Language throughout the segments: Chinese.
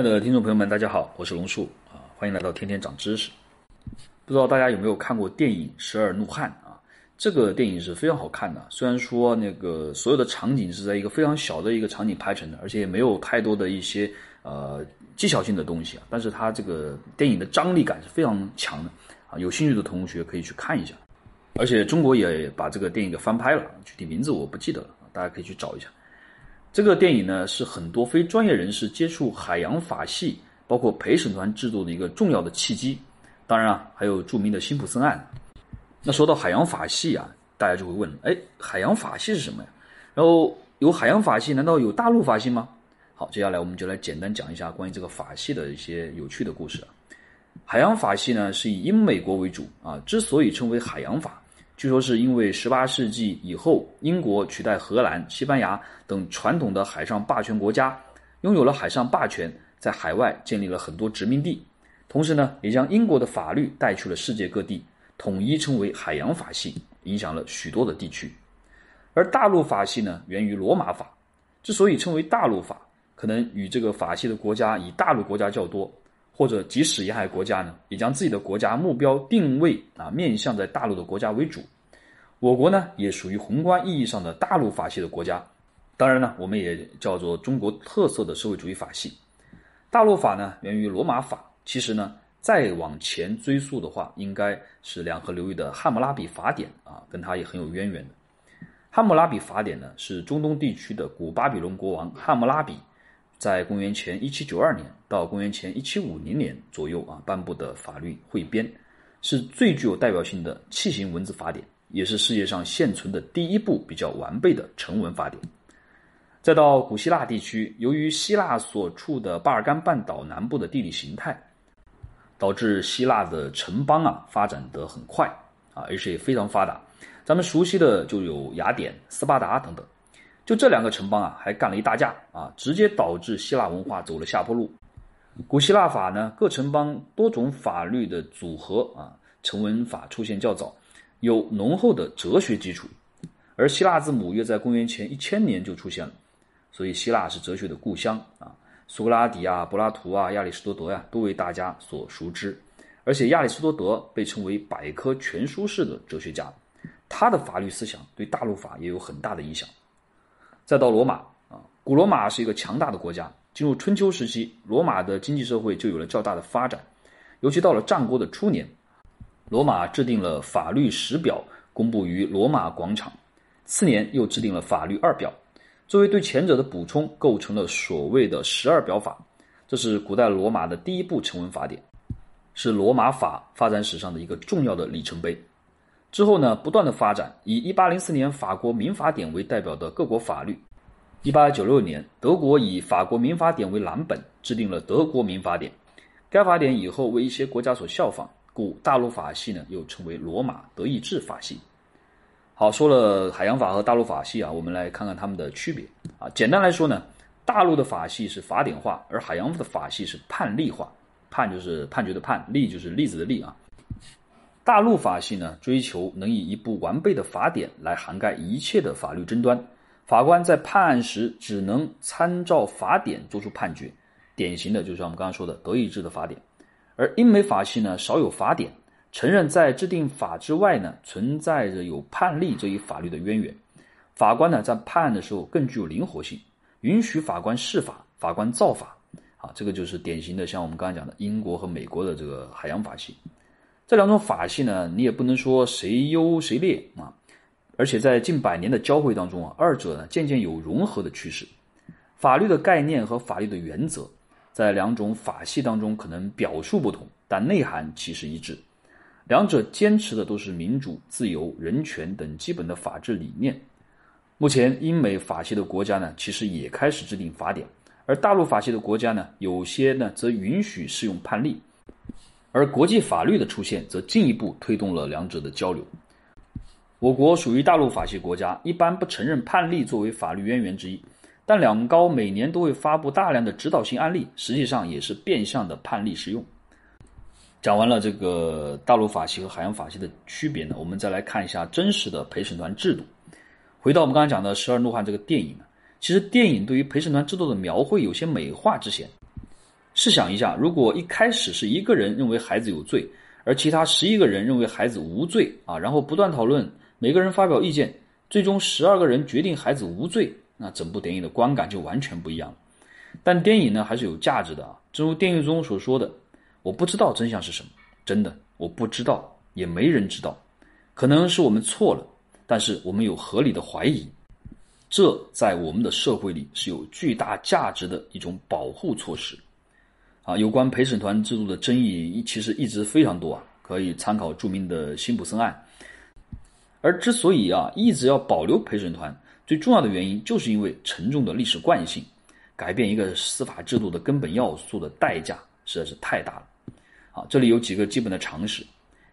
亲爱的听众朋友们，大家好，我是龙树啊，欢迎来到天天长知识。不知道大家有没有看过电影《十二怒汉》啊？这个电影是非常好看的。虽然说那个所有的场景是在一个非常小的一个场景拍成的，而且也没有太多的一些呃技巧性的东西啊，但是它这个电影的张力感是非常强的啊。有兴趣的同学可以去看一下。而且中国也把这个电影给翻拍了，具体名字我不记得了，大家可以去找一下。这个电影呢，是很多非专业人士接触海洋法系，包括陪审团制度的一个重要的契机。当然啊，还有著名的辛普森案。那说到海洋法系啊，大家就会问：哎，海洋法系是什么呀？然后有海洋法系，难道有大陆法系吗？好，接下来我们就来简单讲一下关于这个法系的一些有趣的故事。海洋法系呢，是以英美国为主啊。之所以称为海洋法。据说是因为18世纪以后，英国取代荷兰、西班牙等传统的海上霸权国家，拥有了海上霸权，在海外建立了很多殖民地，同时呢，也将英国的法律带去了世界各地，统一称为海洋法系，影响了许多的地区。而大陆法系呢，源于罗马法，之所以称为大陆法，可能与这个法系的国家以大陆国家较多。或者即使沿海国家呢，也将自己的国家目标定位啊面向在大陆的国家为主。我国呢也属于宏观意义上的大陆法系的国家。当然呢，我们也叫做中国特色的社会主义法系。大陆法呢源于罗马法，其实呢再往前追溯的话，应该是两河流域的汉谟拉比法典啊，跟它也很有渊源的。汉谟拉比法典呢是中东地区的古巴比伦国王汉谟拉比。在公元前一七九二年到公元前一七五零年左右啊颁布的法律汇编，是最具有代表性的器形文字法典，也是世界上现存的第一部比较完备的成文法典。再到古希腊地区，由于希腊所处的巴尔干半岛南部的地理形态，导致希腊的城邦啊发展得很快啊，而且也非常发达。咱们熟悉的就有雅典、斯巴达等等。就这两个城邦啊，还干了一大架啊，直接导致希腊文化走了下坡路。古希腊法呢，各城邦多种法律的组合啊，成文法出现较早，有浓厚的哲学基础。而希腊字母约在公元前一千年就出现了，所以希腊是哲学的故乡啊。苏格拉底啊、柏拉图啊、亚里士多德呀，都为大家所熟知。而且亚里士多德被称为百科全书式的哲学家，他的法律思想对大陆法也有很大的影响。再到罗马啊，古罗马是一个强大的国家。进入春秋时期，罗马的经济社会就有了较大的发展。尤其到了战国的初年，罗马制定了法律十表，公布于罗马广场。次年又制定了法律二表，作为对前者的补充，构成了所谓的十二表法。这是古代罗马的第一部成文法典，是罗马法发展史上的一个重要的里程碑。之后呢，不断的发展，以一八零四年法国民法典为代表的各国法律。一八九六年，德国以法国民法典为蓝本，制定了德国民法典。该法典以后为一些国家所效仿，故大陆法系呢又称为罗马德意志法系。好，说了海洋法和大陆法系啊，我们来看看它们的区别啊。简单来说呢，大陆的法系是法典化，而海洋的法系是判例化。判就是判决的判，例就是例子的例啊。大陆法系呢，追求能以一部完备的法典来涵盖一切的法律争端，法官在判案时只能参照法典作出判决，典型的就像我们刚刚说的德意志的法典。而英美法系呢，少有法典，承认在制定法之外呢，存在着有判例这一法律的渊源。法官呢，在判案的时候更具有灵活性，允许法官释法、法官造法。啊，这个就是典型的像我们刚才讲的英国和美国的这个海洋法系。这两种法系呢，你也不能说谁优谁劣啊，而且在近百年的交汇当中啊，二者呢渐渐有融合的趋势。法律的概念和法律的原则，在两种法系当中可能表述不同，但内涵其实一致。两者坚持的都是民主、自由、人权等基本的法治理念。目前英美法系的国家呢，其实也开始制定法典，而大陆法系的国家呢，有些呢则允许适用判例。而国际法律的出现，则进一步推动了两者的交流。我国属于大陆法系国家，一般不承认判例作为法律渊源之一，但两高每年都会发布大量的指导性案例，实际上也是变相的判例适用。讲完了这个大陆法系和海洋法系的区别呢，我们再来看一下真实的陪审团制度。回到我们刚才讲的《十二怒汉》这个电影，其实电影对于陪审团制度的描绘有些美化之嫌。试想一下，如果一开始是一个人认为孩子有罪，而其他十一个人认为孩子无罪啊，然后不断讨论，每个人发表意见，最终十二个人决定孩子无罪，那整部电影的观感就完全不一样了。但电影呢还是有价值的啊，正如电影中所说的：“我不知道真相是什么，真的我不知道，也没人知道，可能是我们错了，但是我们有合理的怀疑。”这在我们的社会里是有巨大价值的一种保护措施。啊，有关陪审团制度的争议其实一直非常多啊，可以参考著名的辛普森案。而之所以啊一直要保留陪审团，最重要的原因就是因为沉重的历史惯性，改变一个司法制度的根本要素的代价实在是太大了。啊，这里有几个基本的常识：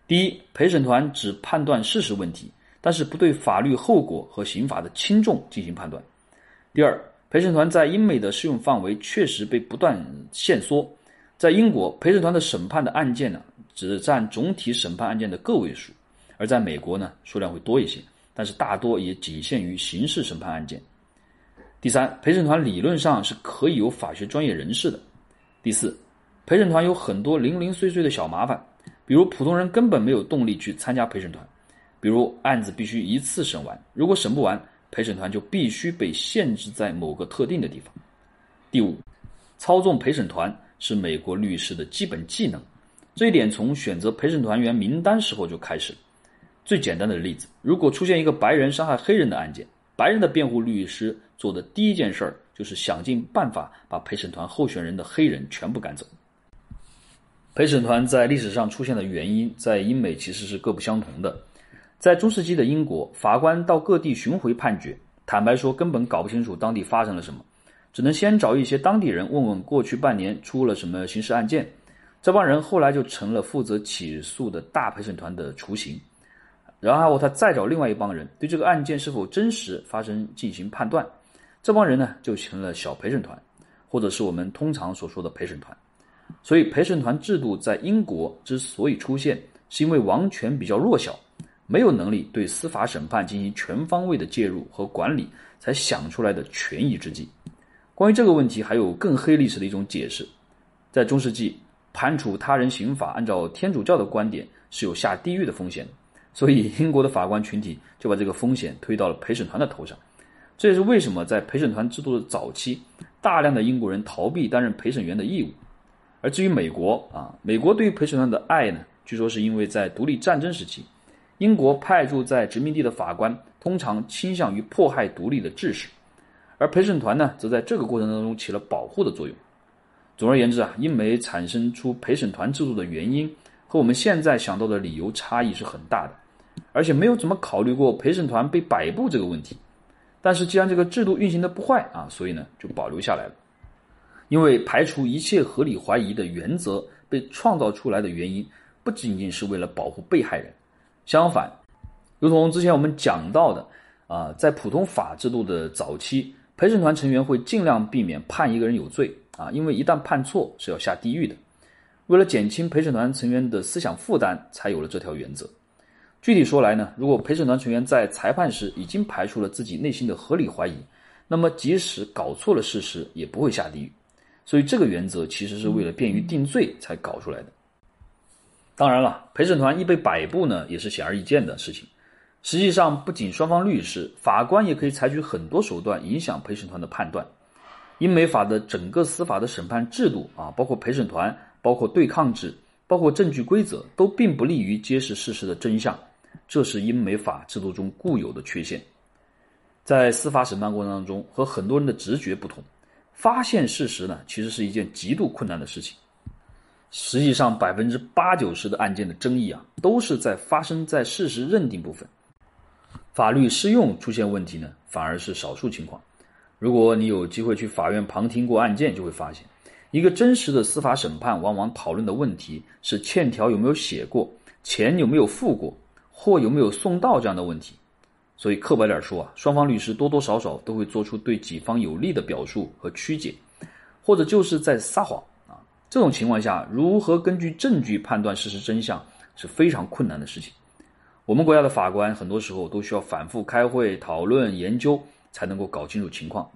第一，陪审团只判断事实问题，但是不对法律后果和刑法的轻重进行判断；第二，陪审团在英美的适用范围确实被不断限缩。在英国，陪审团的审判的案件呢，只占总体审判案件的个位数；而在美国呢，数量会多一些，但是大多也仅限于刑事审判案件。第三，陪审团理论上是可以有法学专业人士的。第四，陪审团有很多零零碎碎的小麻烦，比如普通人根本没有动力去参加陪审团，比如案子必须一次审完，如果审不完，陪审团就必须被限制在某个特定的地方。第五，操纵陪审团。是美国律师的基本技能，这一点从选择陪审团员名单时候就开始。最简单的例子，如果出现一个白人伤害黑人的案件，白人的辩护律师做的第一件事儿就是想尽办法把陪审团候选人的黑人全部赶走。陪审团在历史上出现的原因，在英美其实是各不相同的。在中世纪的英国，法官到各地巡回判决，坦白说根本搞不清楚当地发生了什么。只能先找一些当地人问问过去半年出了什么刑事案件，这帮人后来就成了负责起诉的大陪审团的雏形。然后他再找另外一帮人对这个案件是否真实发生进行判断，这帮人呢就成了小陪审团，或者是我们通常所说的陪审团。所以陪审团制度在英国之所以出现，是因为王权比较弱小，没有能力对司法审判进行全方位的介入和管理，才想出来的权宜之计。关于这个问题，还有更黑历史的一种解释。在中世纪，判处他人刑罚，按照天主教的观点是有下地狱的风险，所以英国的法官群体就把这个风险推到了陪审团的头上。这也是为什么在陪审团制度的早期，大量的英国人逃避担任陪审员的义务。而至于美国啊，美国对于陪审团的爱呢，据说是因为在独立战争时期，英国派驻在殖民地的法官通常倾向于迫害独立的志士。而陪审团呢，则在这个过程当中起了保护的作用。总而言之啊，英美产生出陪审团制度的原因和我们现在想到的理由差异是很大的，而且没有怎么考虑过陪审团被摆布这个问题。但是既然这个制度运行的不坏啊，所以呢就保留下来了。因为排除一切合理怀疑的原则被创造出来的原因，不仅仅是为了保护被害人，相反，如同之前我们讲到的啊，在普通法制度的早期。陪审团成员会尽量避免判一个人有罪啊，因为一旦判错是要下地狱的。为了减轻陪审团成员的思想负担，才有了这条原则。具体说来呢，如果陪审团成员在裁判时已经排除了自己内心的合理怀疑，那么即使搞错了事实，也不会下地狱。所以这个原则其实是为了便于定罪才搞出来的。当然了，陪审团易被摆布呢，也是显而易见的事情。实际上，不仅双方律师、法官也可以采取很多手段影响陪审团的判断。英美法的整个司法的审判制度啊，包括陪审团、包括对抗制、包括证据规则，都并不利于揭示事实的真相。这是英美法制度中固有的缺陷。在司法审判过程当中，和很多人的直觉不同，发现事实呢，其实是一件极度困难的事情。实际上，百分之八九十的案件的争议啊，都是在发生在事实认定部分。法律适用出现问题呢，反而是少数情况。如果你有机会去法院旁听过案件，就会发现，一个真实的司法审判往往讨论的问题是欠条有没有写过，钱有没有付过，货有没有送到这样的问题。所以，刻薄点说啊，双方律师多多少少都会做出对己方有利的表述和曲解，或者就是在撒谎啊。这种情况下，如何根据证据判断事实真相是非常困难的事情。我们国家的法官很多时候都需要反复开会讨论研究，才能够搞清楚情况。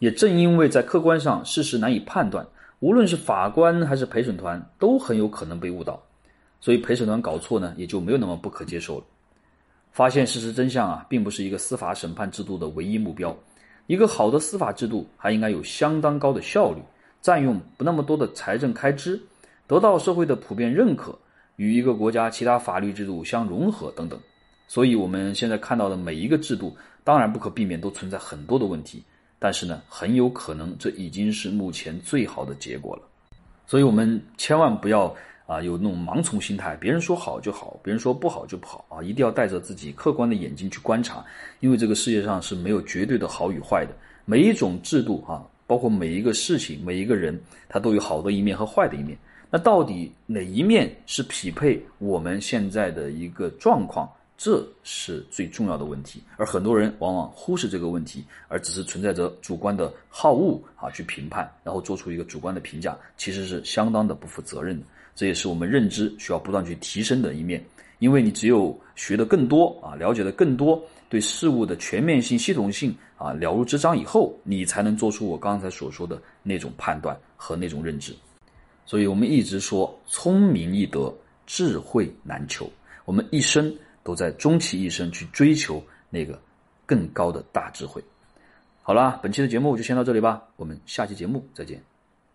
也正因为在客观上事实难以判断，无论是法官还是陪审团，都很有可能被误导，所以陪审团搞错呢，也就没有那么不可接受了。发现事实真相啊，并不是一个司法审判制度的唯一目标。一个好的司法制度还应该有相当高的效率，占用不那么多的财政开支，得到社会的普遍认可，与一个国家其他法律制度相融合等等。所以，我们现在看到的每一个制度，当然不可避免都存在很多的问题，但是呢，很有可能这已经是目前最好的结果了。所以我们千万不要。啊，有那种盲从心态，别人说好就好，别人说不好就不好啊！一定要带着自己客观的眼睛去观察，因为这个世界上是没有绝对的好与坏的。每一种制度啊，包括每一个事情、每一个人，他都有好的一面和坏的一面。那到底哪一面是匹配我们现在的一个状况？这是最重要的问题。而很多人往往忽视这个问题，而只是存在着主观的好恶啊去评判，然后做出一个主观的评价，其实是相当的不负责任的。这也是我们认知需要不断去提升的一面，因为你只有学的更多啊，了解的更多，对事物的全面性、系统性啊了如指掌以后，你才能做出我刚才所说的那种判断和那种认知。所以我们一直说，聪明易得，智慧难求。我们一生都在终其一生去追求那个更高的大智慧。好啦，本期的节目就先到这里吧，我们下期节目再见。